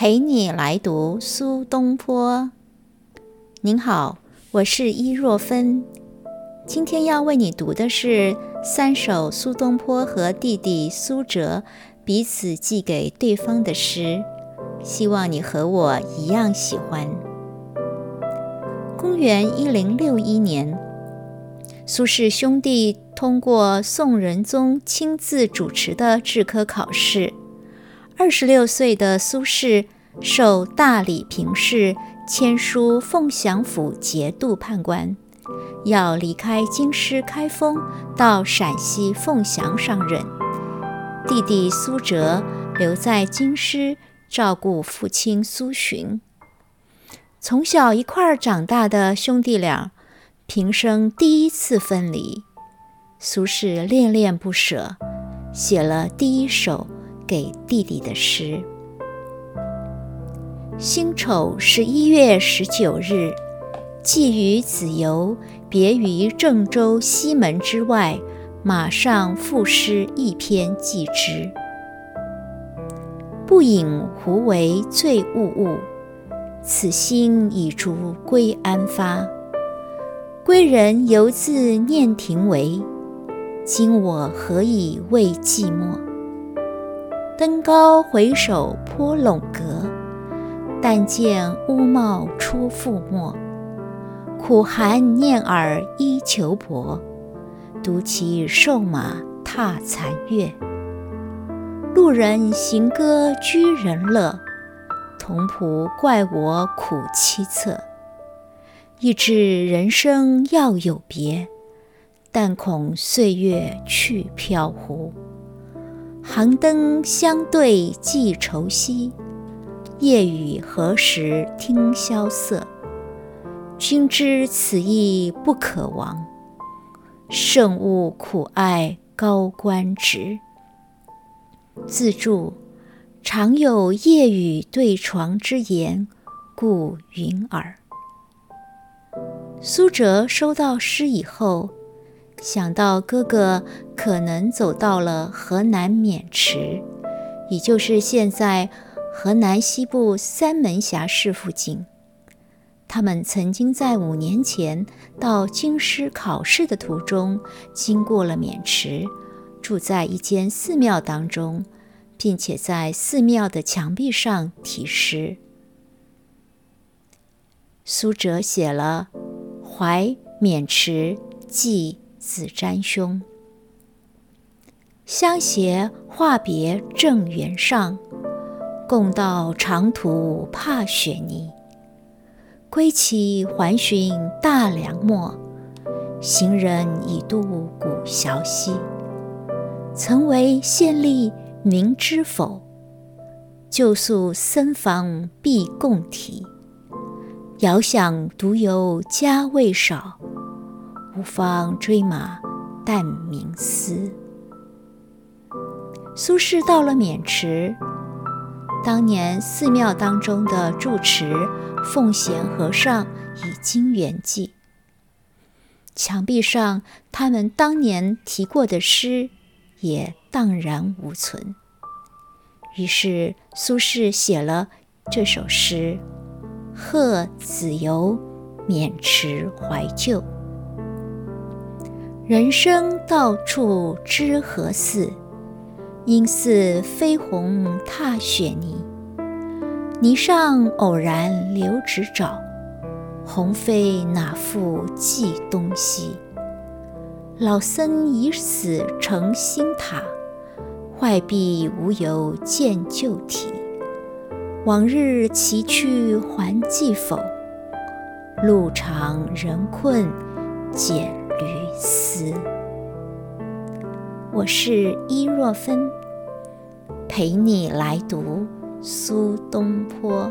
陪你来读苏东坡。您好，我是伊若芬。今天要为你读的是三首苏东坡和弟弟苏辙彼此寄给对方的诗，希望你和我一样喜欢。公元一零六一年，苏轼兄弟通过宋仁宗亲自主持的制科考试。二十六岁的苏轼受大理评事，签书凤翔府节度判官，要离开京师开封，到陕西凤翔上任。弟弟苏辙留在京师照顾父亲苏洵。从小一块儿长大的兄弟俩，平生第一次分离，苏轼恋恋不舍，写了第一首。给弟弟的诗。辛丑十一月十九日，寄与子由别于郑州西门之外，马上赋诗一篇寄之。不饮胡为醉物物，此心已逐归安发。归人犹自念庭为，今我何以慰寂寞？登高回首坡陇阁，但见乌帽出覆没。苦寒念尔依裘薄，独骑瘦马踏残月。路人行歌居人乐，同仆怪我苦凄恻。亦知人生要有别，但恐岁月去飘忽。寒灯相对寄愁夕，夜雨何时听萧瑟？君知此意不可忘，胜勿苦爱高官职。自注：常有夜雨对床之言，故云耳。苏辙收到诗以后。想到哥哥可能走到了河南渑池，也就是现在河南西部三门峡市附近，他们曾经在五年前到京师考试的途中经过了渑池，住在一间寺庙当中，并且在寺庙的墙壁上题诗。苏辙写了《怀渑池记》。子瞻兄，相携话别正原上，共到长途怕雪泥。归期还寻大梁陌，行人已渡古桥西。曾为县吏明知否？旧宿僧房必共题。遥想独游家未少。无方追马但明思。苏轼到了渑池，当年寺庙当中的住持奉贤和尚已经圆寂，墙壁上他们当年题过的诗也荡然无存。于是苏轼写了这首诗《贺子由渑池怀旧》。人生到处知何似？应似飞鸿踏雪泥。泥上偶然留指爪，鸿飞哪复计东西？老僧已死成新塔，坏壁无由见旧题。往日崎岖还记否？路长人困蹇。于斯，我是伊若芬，陪你来读苏东坡。